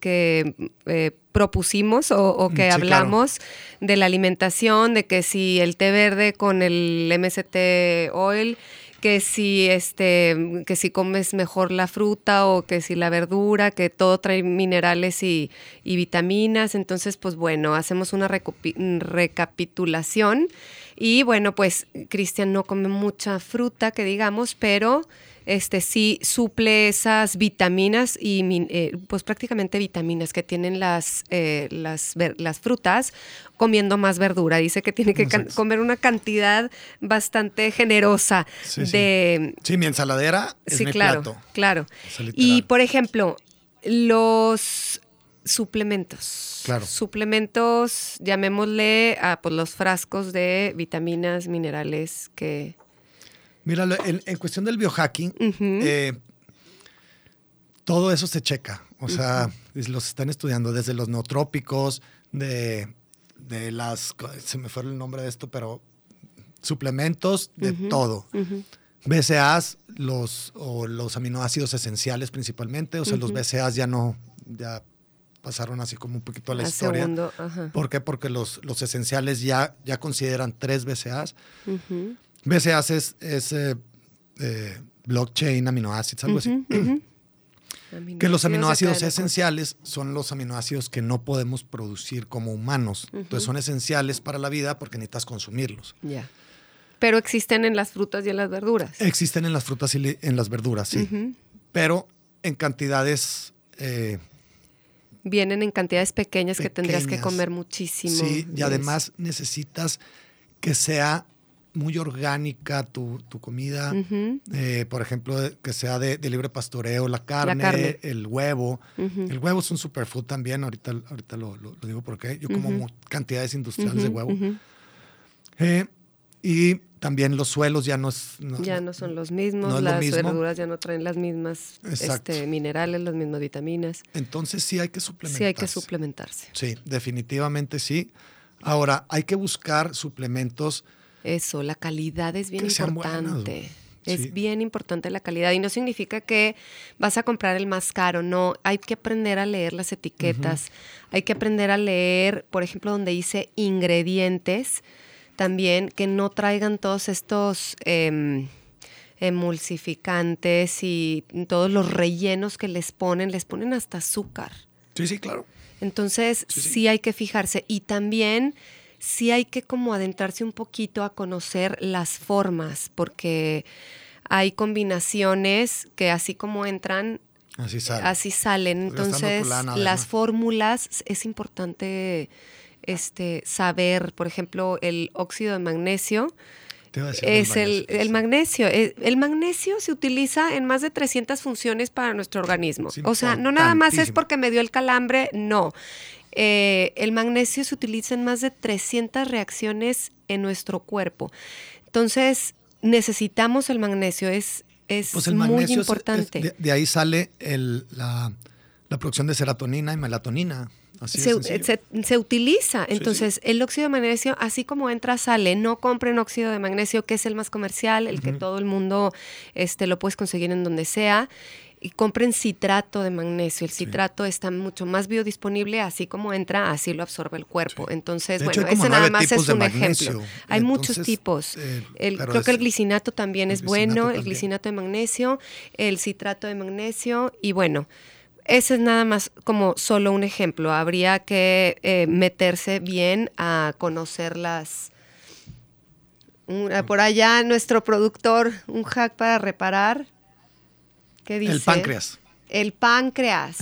eh, propusimos o, que hablamos de la alimentación, de que si el té verde con el MST oil que si este, que si comes mejor la fruta o que si la verdura, que todo trae minerales y, y vitaminas. Entonces, pues bueno, hacemos una recapitulación. Y bueno, pues Cristian no come mucha fruta, que digamos, pero este sí suple esas vitaminas y eh, pues prácticamente vitaminas que tienen las, eh, las, las, frutas comiendo más verdura. Dice que tiene que comer una cantidad bastante generosa de... Sí. mi ensaladera es sí, claro, Claro. Y por ejemplo, los suplementos. Claro. Suplementos, llamémosle a pues, los frascos de vitaminas, minerales que Mira, en, cuestión del biohacking, eh, todo eso se checa. O sea, los están estudiando desde los neotrópicos, de, las, se me fue el nombre de esto, pero suplementos, de todo. BCAAs, los, o los aminoácidos esenciales principalmente, o sea, los BCAAs ya no, ya pasaron así como un poquito a la historia. ¿Por qué? Porque los, los esenciales ya, ya consideran tres BCAAs. BCAAs es, es eh, eh, blockchain, aminoácidos, algo así. que los aminoácidos esenciales son los aminoácidos que no podemos producir como humanos. Entonces son esenciales para la vida porque necesitas consumirlos. Ya. Pero existen en las frutas y en las verduras. Existen en las frutas y en las verduras, sí. Pero en cantidades... Eh, Vienen en cantidades pequeñas, que tendrías que comer muchísimo. Sí, y además necesitas que sea muy orgánica tu, comida. Eh, por ejemplo, que sea de, libre pastoreo, la carne, el huevo. El huevo es un superfood también, ahorita, ahorita lo, digo porque yo como cantidades industriales de huevo. Eh, y también los suelos ya no, ya no son los mismos, las verduras ya no traen las mismas este, minerales, las mismas vitaminas. Entonces sí hay que suplementarse. Sí hay que suplementarse. Sí, definitivamente sí. Ahora, hay que buscar suplementos eso, la calidad es bien importante. Es bien importante la calidad y no significa que vas a comprar el más caro, no, hay que aprender a leer las etiquetas, hay que aprender a leer, por ejemplo, donde dice ingredientes, también que no traigan todos estos em, emulsificantes y todos los rellenos que les ponen, les ponen hasta azúcar. Sí, sí, claro. Entonces, sí hay que fijarse. Y también sí hay que como adentrarse un poquito a conocer las formas, porque hay combinaciones que así como entran, así, salen. Entonces, las fórmulas es importante este, saber, por ejemplo, el óxido de magnesio. Es el, el, magnesio. Eh, el, magnesio se utiliza en más de 300 funciones para nuestro organismo. O sea, no nada más es porque me dio el calambre, no. Eh, el magnesio se utiliza en más de 300 reacciones en nuestro cuerpo. Entonces, necesitamos el magnesio, es, es pues muy importante. de, ahí sale la, producción de serotonina y melatonina. se, utiliza. Entonces, el óxido de magnesio, así como entra, sale. No compren óxido de magnesio, que es el más comercial, el que todo el mundo este, lo puedes conseguir en donde sea y compren citrato de magnesio. El citrato está mucho más biodisponible, así como entra, así lo absorbe el cuerpo. Entonces, bueno, ese nada más es un ejemplo. Hay muchos tipos. Eh, creo que el glicinato también es bueno, el glicinato de magnesio, el citrato de magnesio y bueno. Ese es nada más como solo un ejemplo. Habría que eh, meterse bien a conocer las, por allá nuestro productor, un hack para reparar. El páncreas. El páncreas.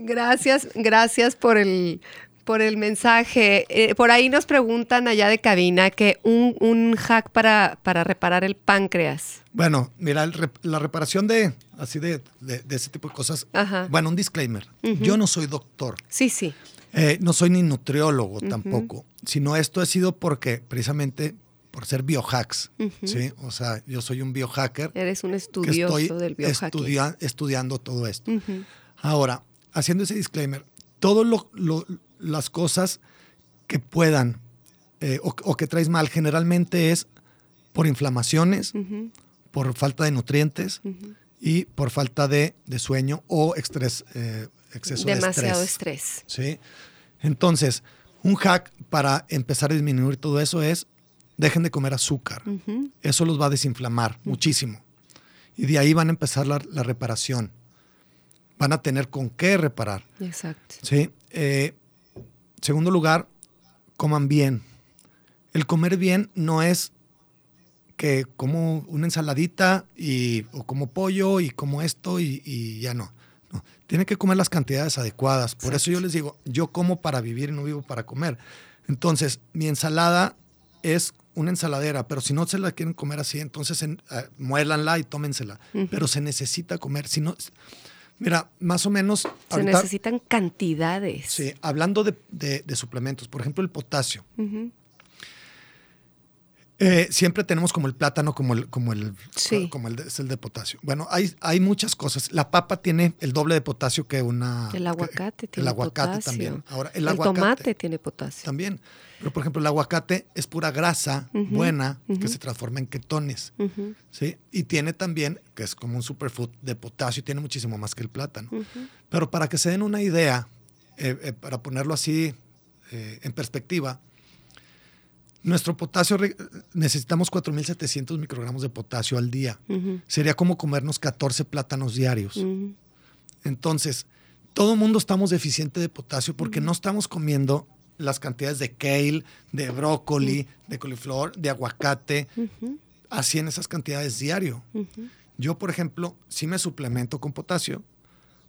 gracias, gracias por el, por el mensaje. Eh, por ahí nos preguntan allá de cabina que un, hack para, para, reparar el páncreas. Bueno, mira, la reparación de así de, ese tipo de cosas. Bueno, un disclaimer. Yo no soy doctor. Sí, sí. Eh, no soy ni nutriólogo tampoco. Sino esto ha sido porque precisamente por ser biohacks, ¿sí? O sea, yo soy un biohacker. Eres un estudioso del biohacking. estudiando todo esto. Ahora, haciendo ese disclaimer, todas las cosas que puedan eh, o, que traes mal generalmente es por inflamaciones, por falta de nutrientes y por falta de, sueño o estrés, eh, exceso de estrés. Demasiado estrés. ¿sí? Entonces, un hack para empezar a disminuir todo eso es dejen de comer azúcar. Eso los va a desinflamar muchísimo. Y de ahí van a empezar la, reparación. Van a tener con qué reparar. Exacto. ¿Sí? Eh, segundo lugar, coman bien. El comer bien no es que como una ensaladita y, o como pollo y como esto y, ya no. no. Tiene que comer las cantidades adecuadas. Por eso yo les digo, yo como para vivir y no vivo para comer. Entonces, mi ensalada es una ensaladera, pero si no se la quieren comer así, entonces en, uh, muélanla y tómensela. Pero se necesita comer. Si no, mira, más o menos. Se necesitan cantidades. Sí, hablando de, de, suplementos, por ejemplo, el potasio. Eh, siempre tenemos como el plátano como el, como el, como el de, es el de potasio. Bueno, hay, hay muchas cosas. La papa tiene el doble de potasio que una. El aguacate tiene El aguacate también. Ahora, el, tomate tiene potasio. También. Pero, por ejemplo, el aguacate es pura grasa buena que se transforma en ketones. ¿sí? Y tiene también, que es como un superfood de potasio, tiene muchísimo más que el plátano. Pero para que se den una idea, eh, eh, para ponerlo así en perspectiva, nuestro potasio, necesitamos 4.700 microgramos de potasio al día. Sería como comernos 14 plátanos diarios. Entonces, todo mundo estamos deficiente de potasio porque no estamos comiendo las cantidades de kale, de brócoli, de coliflor, de aguacate, así en esas cantidades diario. Yo, por ejemplo, sí me suplemento con potasio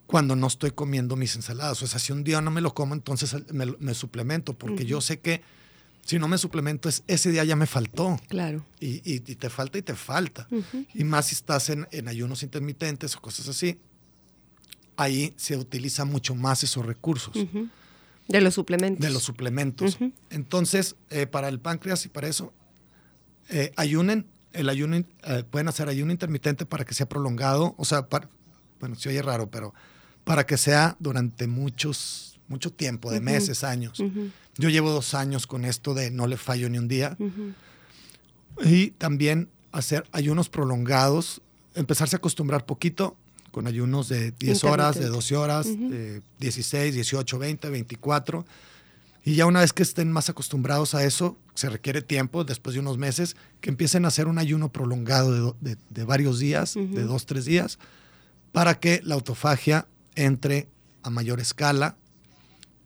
cuando no estoy comiendo mis ensaladas. O sea, si un día no me lo como, entonces me, suplemento porque yo sé que si no me suplemento, es, ese día ya me faltó. Claro. Y, te falta y te falta. Y más si estás en, ayunos intermitentes o cosas así, ahí se utiliza mucho más esos recursos. De los suplementos. De los suplementos. Entonces, eh, para el páncreas y para eso, eh, ayunen. El ayuno, eh, pueden hacer ayuno intermitente para que sea prolongado. O sea, bueno, se oye raro, pero para que sea durante muchos, mucho tiempo, de meses, años. Yo llevo dos años con esto de no le fallo ni un día. Y también hacer ayunos prolongados, empezarse a acostumbrar poquito con ayunos de 10 horas, de 12 horas, de 16, 18, 20, 24. Y ya una vez que estén más acostumbrados a eso, se requiere tiempo, después de unos meses, que empiecen a hacer un ayuno prolongado de, de, varios días, de dos, tres días, para que la autofagia entre a mayor escala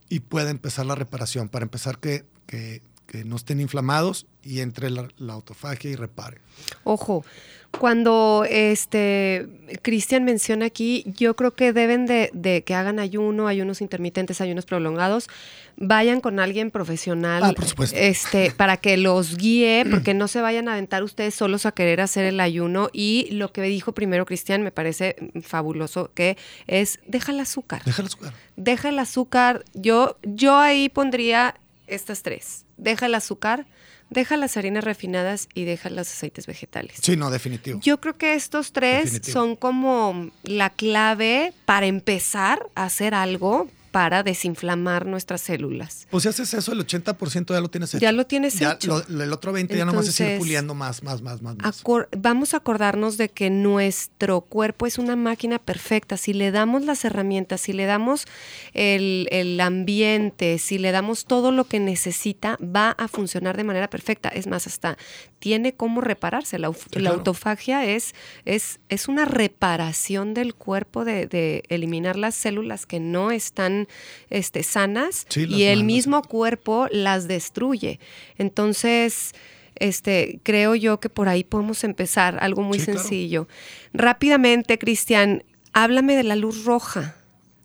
y pueda empezar la reparación, para empezar que, que, no estén inflamados y entre la, autofagia y repare. Ojo, cuando este Cristian menciona aquí, yo creo que deben de, que hagan ayuno, ayunos intermitentes, ayunos prolongados, vayan con alguien profesional ah, por supuesto. este, para que los guíe, porque no se vayan a aventar ustedes solos a querer hacer el ayuno. Y lo que dijo primero Cristian me parece fabuloso, que es deja el azúcar. Deja el azúcar. Deja el azúcar. Yo, yo ahí pondría estas tres. Deja el azúcar deja las harinas refinadas y deja los aceites vegetales. Sí, no, definitivo. Yo creo que estos tres son como la clave para empezar a hacer algo para desinflamar nuestras células. Pues si haces eso, el 80% ya lo tienes hecho. Ya lo tienes hecho. el otro 20% ya nomás es ir puliendo más, más, más, más. vamos a acordarnos de que nuestro cuerpo es una máquina perfecta. Si le damos las herramientas, si le damos el, el ambiente, si le damos todo lo que necesita, va a funcionar de manera perfecta. Es más, hasta tiene cómo repararse. La, autofagia es, es, es, una reparación del cuerpo de, de, eliminar las células que no están este, sanas y el mismo cuerpo las destruye. Entonces, este, creo yo que por ahí podemos empezar, algo muy sencillo. Rápidamente, Cristian, háblame de la luz roja,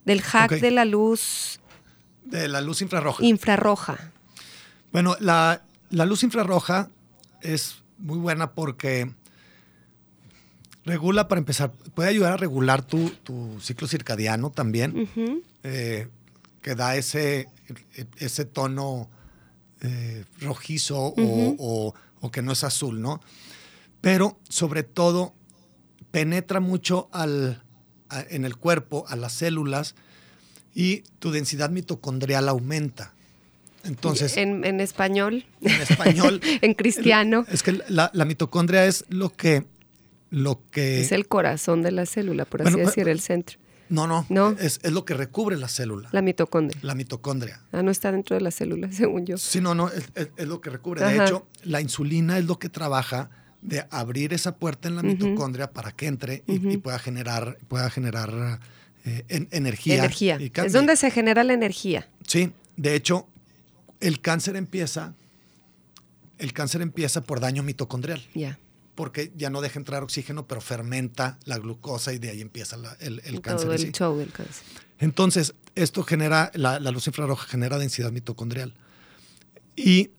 del hack de la luz. De la luz infrarroja. Infrarroja. Bueno, la, la luz infrarroja es muy buena porque regula, para empezar, puede ayudar a regular tu, ciclo circadiano también, eh, que da ese, ese tono eh, rojizo o, que no es azul, ¿no? Pero sobre todo penetra mucho al, en el cuerpo, a las células, y tu densidad mitocondrial aumenta. Entonces, en, español. En español. en cristiano. Es que la, mitocondria es lo que, lo que... Es el corazón de la célula, por así decir, el centro. No, no. ¿No? Es, es lo que recubre la célula, la, La mitocondria. mitocondria. Ah, no está dentro de la célula, según yo. Sí, no, no, es, es- es lo que recubre. Ajá. De hecho, la insulina es lo que trabaja de abrir esa puerta en la mitocondria para que entre y, y pueda generar, pueda generar eh, en- energía. Energía. y Es donde se genera la energía. Sí, de hecho, el cáncer empieza, el cáncer empieza por daño mitocondrial, Ya. Porque ya no deja entrar oxígeno, pero fermenta la glucosa y de ahí empieza la- el, el cáncer. Todo el sí. show del cáncer. Entonces, esto genera, la, la luz infrarroja genera densidad mitocondrial. Y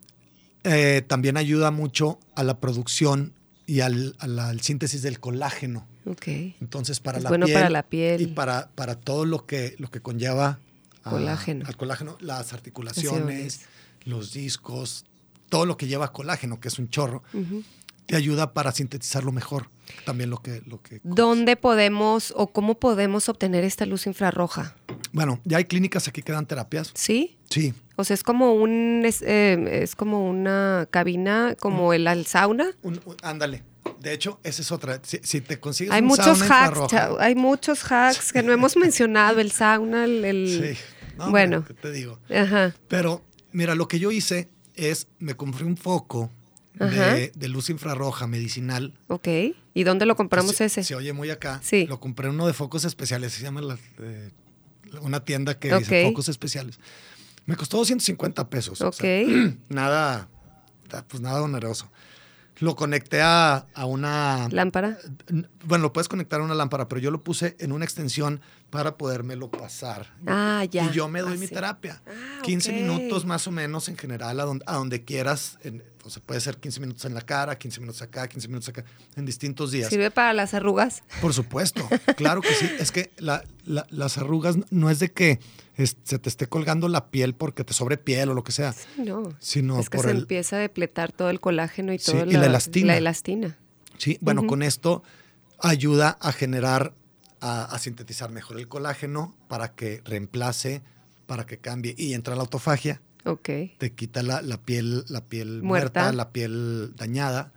eh, también ayuda mucho a la producción y al, a la al síntesis del colágeno. Ok. Entonces, para Es la bueno piel. para la piel. Y para, para todo lo que, lo que conlleva a- Colágeno. al colágeno, las articulaciones, los discos, todo lo que lleva colágeno, que es un chorro, Ujú. Te ayuda para sintetizarlo mejor. También lo que, lo que ¿Dónde podemos o cómo podemos obtener esta luz infrarroja? Bueno, ya hay clínicas aquí que dan terapias. ¿Sí? Sí, O sea, es como un es, eh, es como una cabina, como el al sauna. un- un- ándale. De hecho, esa es otra. Si, si te consigues Hay un muchos sauna hacks, chao, hay muchos hacks que no hemos mencionado, el sauna, el, el- Sí. No, bueno, ¿qué te digo. ajá, Pero, mira, lo que yo hice es, me compré un foco. De, de luz infrarroja medicinal. ok. ¿Y dónde lo compramos se, ese? Se oye muy acá. Sí. Lo compré en uno de focos especiales. Se llama la- eh, una tienda que Ok. dice focos especiales. Me costó 250 pesos. o Ok. sea, nada, pues nada oneroso. Lo conecté a, a una... Lámpara. Bueno, lo puedes conectar a una lámpara, pero yo lo puse en una extensión para podérmelo pasar. Ah, ya. Y yo me doy Ah, mi sí. terapia. Ah, 15 ok. minutos más o menos en general, a donde, a donde quieras. En- o sea, puede ser 15 minutos en la cara, 15 minutos acá, 15 minutos acá, en distintos días. ¿Sirve para las arrugas? Por supuesto, claro que sí. Es que la- la- las arrugas no es de que es- se te esté colgando la piel porque te sobre piel o lo que sea. No. Sino es que por se el- empieza a depletar todo el colágeno y Sí, todo y la elastina. La elastina. Sí, bueno, con esto ayuda a generar, a, a sintetizar mejor el colágeno para que reemplace, para que cambie y entra la autofagia. Ok. te quita la, la piel, la piel Muerta. muerta. la piel dañada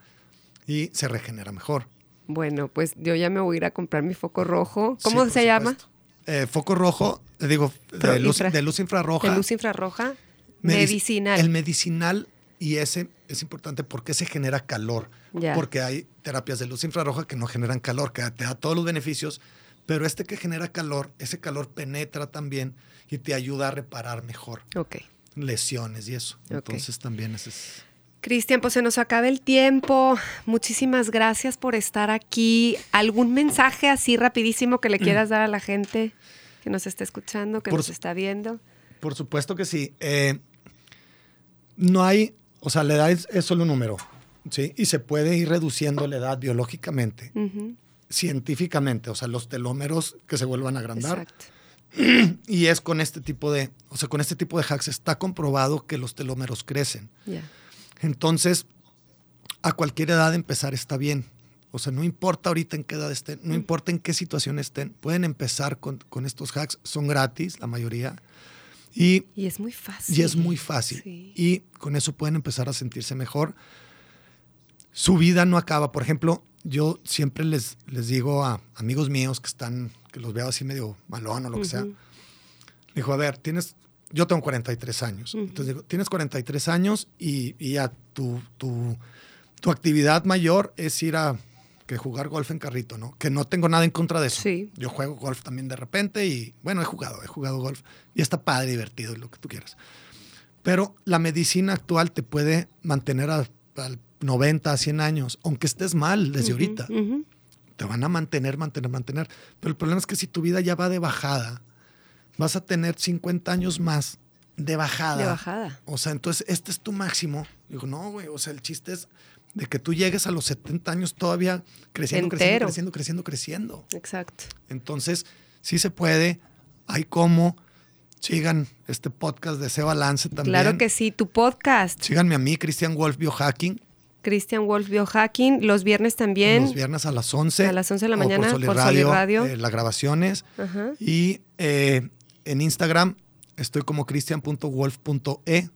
y se regenera mejor. Bueno, pues yo ya me voy a ir a comprar mi foco rojo. Sí, ¿Cómo se llama? supuesto. Eh, foco rojo, digo, de luz, infra- de luz infrarroja. De luz infrarroja. Medic- Medicinal. El medicinal y ese es importante porque se genera calor. Porque hay terapias de luz infrarroja que no generan calor, que te da todos los beneficios, pero este que genera calor, ese calor penetra también y te ayuda a reparar mejor Ok. lesiones y eso. Entonces también ese es... Cristian, pues se nos acaba el tiempo. Muchísimas gracias por estar aquí. ¿Algún mensaje así rapidísimo que le quieras dar a la gente que nos está escuchando, que Por nos está viendo? Por supuesto que sí. Eh, no hay, o sea, la edad es, es solo un número, ¿sí? Y se puede ir reduciendo la edad biológicamente, científicamente, o sea, los telómeros que se vuelvan a agrandar. Exacto. Y es con este tipo de, o sea, con este tipo de hacks está comprobado que los telómeros crecen. Ya. Entonces, a cualquier edad empezar está bien. O sea, no importa ahorita en qué edad estén, no importa en qué situación estén, pueden empezar con, con estos hacks, son gratis, la mayoría. Y Y es muy fácil. y es muy fácil. Sí. Y con eso pueden empezar a sentirse mejor. Su vida no acaba. Por ejemplo, yo siempre les, les digo a amigos míos que están, que los veo así medio malón o lo que sea. Ujú. Dijo, a ver, tienes, yo tengo 43 años. Ujú. Entonces digo, tienes 43 años y, y ya tu, tu, tu actividad mayor es ir a que jugar golf en carrito, ¿no? Que no tengo nada en contra de eso. Sí. Yo juego golf también de repente y, bueno, he jugado, he jugado golf y está padre, divertido y lo que tú quieras. Pero la medicina actual te puede mantener a- al 90, a 100 años, aunque estés mal desde Ujú, ahorita. ujú. Te van a mantener, mantener, mantener. Pero el problema es que si tu vida ya va de bajada, vas a tener 50 años más de bajada. De bajada. O sea, entonces este es tu máximo. Digo, no, güey, o sea, el chiste es de que tú llegues a los 70 años todavía creciendo, Entero. creciendo, creciendo, creciendo, creciendo. Exacto. Entonces, sí se puede, hay cómo. Sigan este podcast de ese balance también. Claro que sí. Tu podcast, Síganme a mí, Christian Wolf Biohacking, Christian Wolf Biohacking, los viernes también. los viernes a las 11. A las 11 de la mañana, Soli por Soli Radio. eh, las grabaciones. Ajá. Y eh, en Instagram estoy como cristian.wolf.e.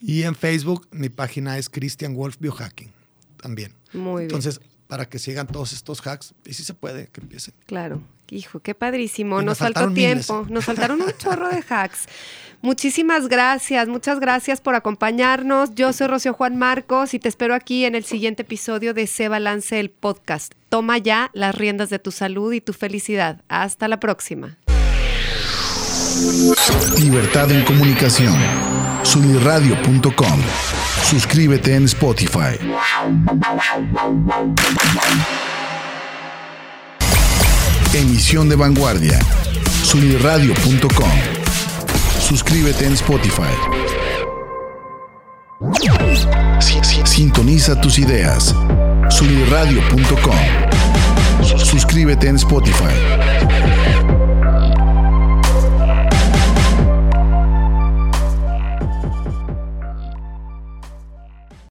Y en Facebook mi página es Christian Wolf Biohacking también. Muy bien. Entonces, para que sigan todos estos hacks. Y sí se puede que empiecen. Claro. Hijo, qué padrísimo. Y nos, nos faltó miles, tiempo. ¿eh? Nos faltaron un chorro de hacks. Muchísimas gracias, muchas gracias por acompañarnos. Yo soy Rocío Juan Marcos y te espero aquí en el siguiente episodio de Se Balance el Podcast. Toma ya las riendas de tu salud y tu felicidad. Hasta la próxima. Libertad en comunicación. Sunirradio.com. Suscríbete en Spotify. Emisión de vanguardia. Sunirradio.com. Suscríbete en Spotify. Si- si- Sintoniza tus ideas. Sunirradio.com. Suscríbete en Spotify.